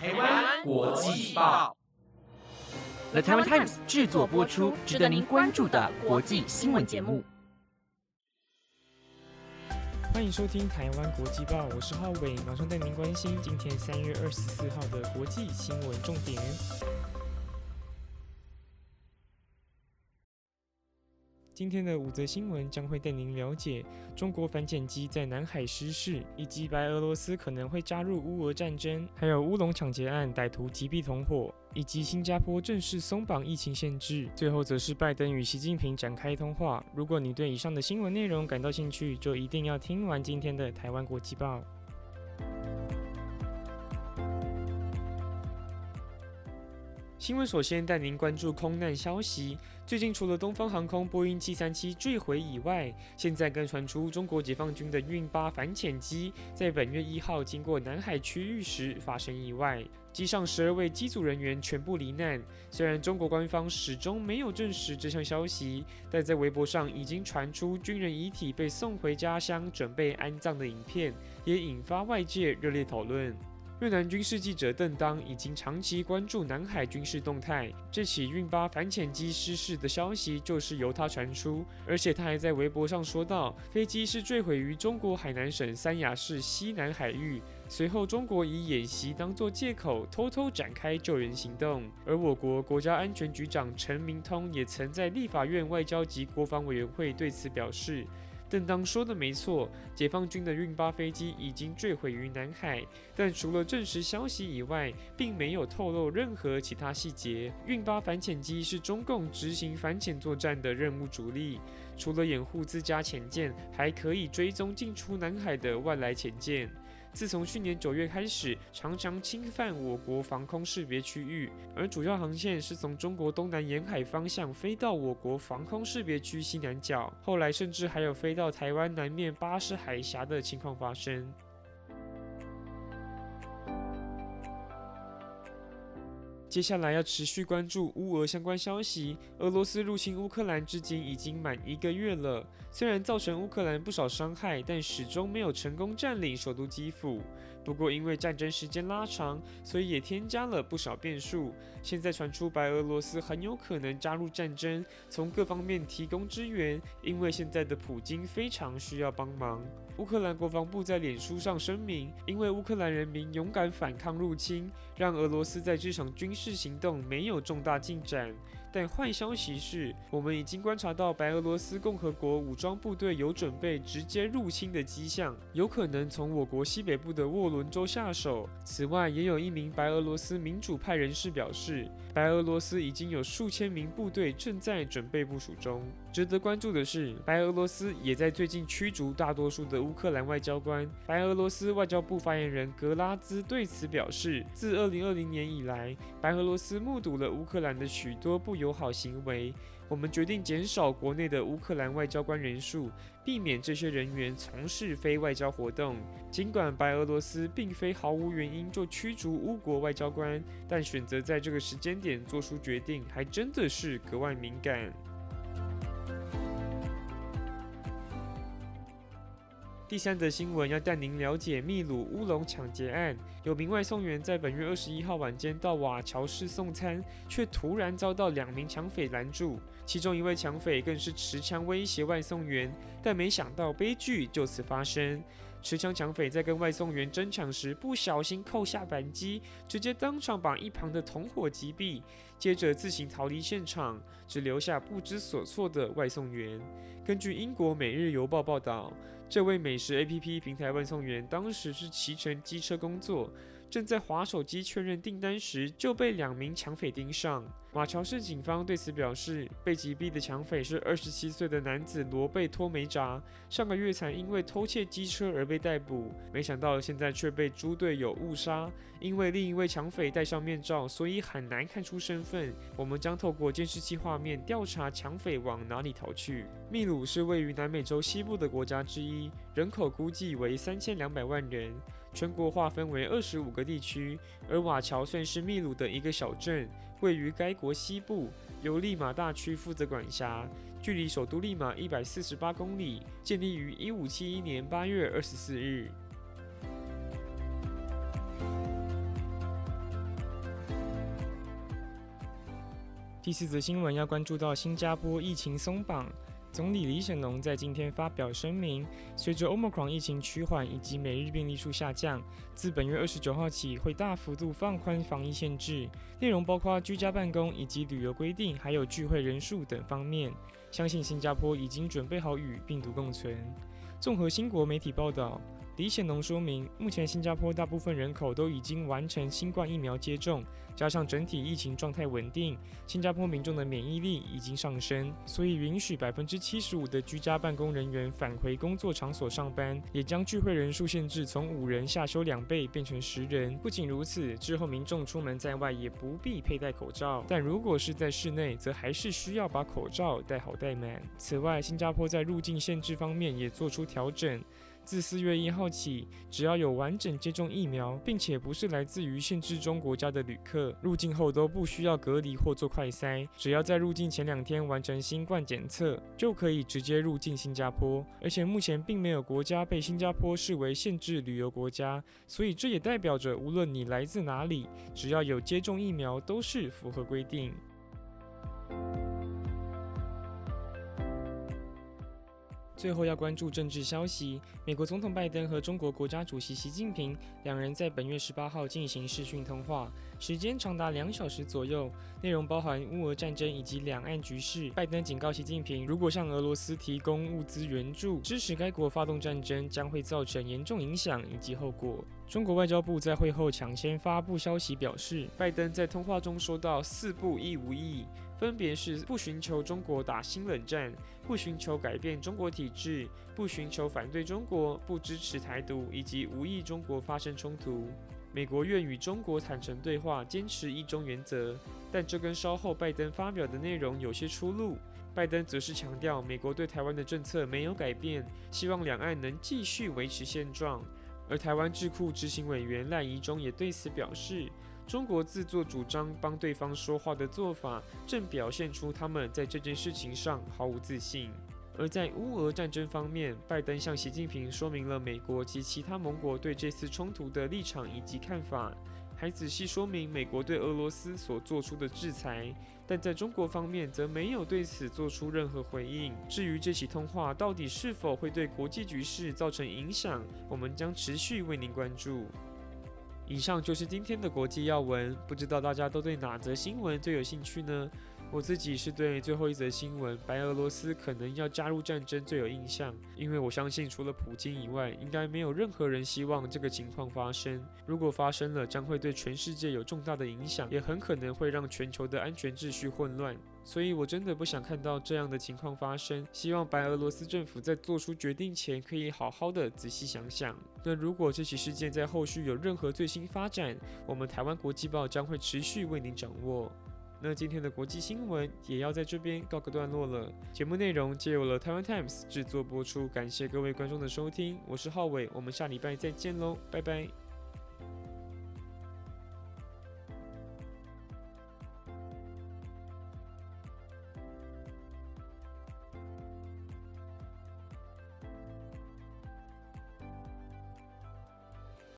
台湾国际报，The Taiwan Times 制作播出，值得您关注的国际新闻节目。欢迎收听《台湾国际报》，我是浩伟，马上带您关心今天三月二十四号的国际新闻重点。今天的五则新闻将会带您了解中国反潜机在南海失事，以及白俄罗斯可能会加入乌俄战争，还有乌龙抢劫案歹徒击毙同伙，以及新加坡正式松绑疫情限制。最后则是拜登与习近平展开通话。如果你对以上的新闻内容感到兴趣，就一定要听完今天的台湾国际报。新闻首先带您关注空难消息。最近除了东方航空波音737坠毁以外，现在更传出中国解放军的运八反潜机在本月一号经过南海区域时发生意外，机上十二位机组人员全部罹难。虽然中国官方始终没有证实这项消息，但在微博上已经传出军人遗体被送回家乡准备安葬的影片，也引发外界热烈讨论。越南军事记者邓当已经长期关注南海军事动态，这起运八反潜机失事的消息就是由他传出，而且他还在微博上说道，飞机是坠毁于中国海南省三亚市西南海域。随后，中国以演习当作借口，偷偷展开救援行动。而我国国家安全局长陈明通也曾在立法院外交及国防委员会对此表示。邓当说的没错，解放军的运八飞机已经坠毁于南海，但除了证实消息以外，并没有透露任何其他细节。运八反潜机是中共执行反潜作战的任务主力，除了掩护自家潜舰，还可以追踪进出南海的外来潜舰。自从去年九月开始，常常侵犯我国防空识别区域，而主要航线是从中国东南沿海方向飞到我国防空识别区西南角，后来甚至还有飞到台湾南面巴士海峡的情况发生。接下来要持续关注乌俄相关消息。俄罗斯入侵乌克兰至今已经满一个月了，虽然造成乌克兰不少伤害，但始终没有成功占领首都基辅。不过，因为战争时间拉长，所以也添加了不少变数。现在传出白俄罗斯很有可能加入战争，从各方面提供支援，因为现在的普京非常需要帮忙。乌克兰国防部在脸书上声明，因为乌克兰人民勇敢反抗入侵，让俄罗斯在这场军事行动没有重大进展。但坏消息是，我们已经观察到白俄罗斯共和国武装部队有准备直接入侵的迹象，有可能从我国西北部的沃伦州下手。此外，也有一名白俄罗斯民主派人士表示，白俄罗斯已经有数千名部队正在准备部署中。值得关注的是，白俄罗斯也在最近驱逐大多数的乌克兰外交官。白俄罗斯外交部发言人格拉兹对此表示，自2020年以来，白俄罗斯目睹了乌克兰的许多不友好行为。我们决定减少国内的乌克兰外交官人数，避免这些人员从事非外交活动。尽管白俄罗斯并非毫无原因就驱逐乌国外交官，但选择在这个时间点做出决定，还真的是格外敏感。第三则新闻要带您了解秘鲁乌龙抢劫案。有名外送员在本月二十一号晚间到瓦乔市送餐，却突然遭到两名抢匪拦住，其中一位抢匪更是持枪威胁外送员，但没想到悲剧就此发生。持枪抢匪在跟外送员争抢时，不小心扣下扳机，直接当场把一旁的同伙击毙，接着自行逃离现场，只留下不知所措的外送员。根据英国《每日邮报》报道。这位美食 APP 平台外送员当时是骑乘机车工作。正在划手机确认订单时，就被两名抢匪盯上。马乔市警方对此表示，被击毙的抢匪是二十七岁的男子罗贝托梅扎，上个月才因为偷窃机车而被逮捕，没想到现在却被猪队友误杀。因为另一位抢匪戴上面罩，所以很难看出身份。我们将透过监视器画面调查抢匪往哪里逃去。秘鲁是位于南美洲西部的国家之一，人口估计为三千两百万人。全国划分为二十五个地区，而瓦乔算是秘鲁的一个小镇，位于该国西部，由利马大区负责管辖，距离首都利马一百四十八公里，建立于一五七一年八月二十四日。第四则新闻要关注到新加坡疫情松绑。总理李显龙在今天发表声明，随着 Omicron 疫情趋缓以及每日病例数下降，自本月二十九号起会大幅度放宽防疫限制，内容包括居家办公以及旅游规定，还有聚会人数等方面。相信新加坡已经准备好与病毒共存。综合新国媒体报道。李显龙说明，目前新加坡大部分人口都已经完成新冠疫苗接种，加上整体疫情状态稳定，新加坡民众的免疫力已经上升，所以允许百分之七十五的居家办公人员返回工作场所上班，也将聚会人数限制从五人下修两倍，变成十人。不仅如此，之后民众出门在外也不必佩戴口罩，但如果是在室内，则还是需要把口罩戴好戴满。此外，新加坡在入境限制方面也做出调整。自四月一号起，只要有完整接种疫苗，并且不是来自于限制中国家的旅客，入境后都不需要隔离或做快筛，只要在入境前两天完成新冠检测，就可以直接入境新加坡。而且目前并没有国家被新加坡视为限制旅游国家，所以这也代表着无论你来自哪里，只要有接种疫苗，都是符合规定。最后要关注政治消息，美国总统拜登和中国国家主席习近平两人在本月十八号进行视讯通话，时间长达两小时左右，内容包含乌俄战争以及两岸局势。拜登警告习近平，如果向俄罗斯提供物资援助，支持该国发动战争，将会造成严重影响以及后果。中国外交部在会后抢先发布消息，表示拜登在通话中说到“四不一无意”。分别是不寻求中国打新冷战，不寻求改变中国体制，不寻求反对中国，不支持台独，以及无意中国发生冲突。美国愿与中国坦诚对话，坚持一中原则，但这跟稍后拜登发表的内容有些出入。拜登则是强调，美国对台湾的政策没有改变，希望两岸能继续维持现状。而台湾智库执行委员赖宜中也对此表示。中国自作主张帮对方说话的做法，正表现出他们在这件事情上毫无自信。而在乌俄战争方面，拜登向习近平说明了美国及其他盟国对这次冲突的立场以及看法，还仔细说明美国对俄罗斯所做出的制裁。但在中国方面，则没有对此做出任何回应。至于这起通话到底是否会对国际局势造成影响，我们将持续为您关注。以上就是今天的国际要闻，不知道大家都对哪则新闻最有兴趣呢？我自己是对最后一则新闻，白俄罗斯可能要加入战争最有印象，因为我相信除了普京以外，应该没有任何人希望这个情况发生。如果发生了，将会对全世界有重大的影响，也很可能会让全球的安全秩序混乱。所以我真的不想看到这样的情况发生。希望白俄罗斯政府在做出决定前，可以好好的仔细想想。那如果这起事件在后续有任何最新发展，我们台湾国际报将会持续为您掌握。那今天的国际新闻也要在这边告个段落了。节目内容借由了台湾 Times 制作播出，感谢各位观众的收听，我是浩伟，我们下礼拜再见喽，拜拜。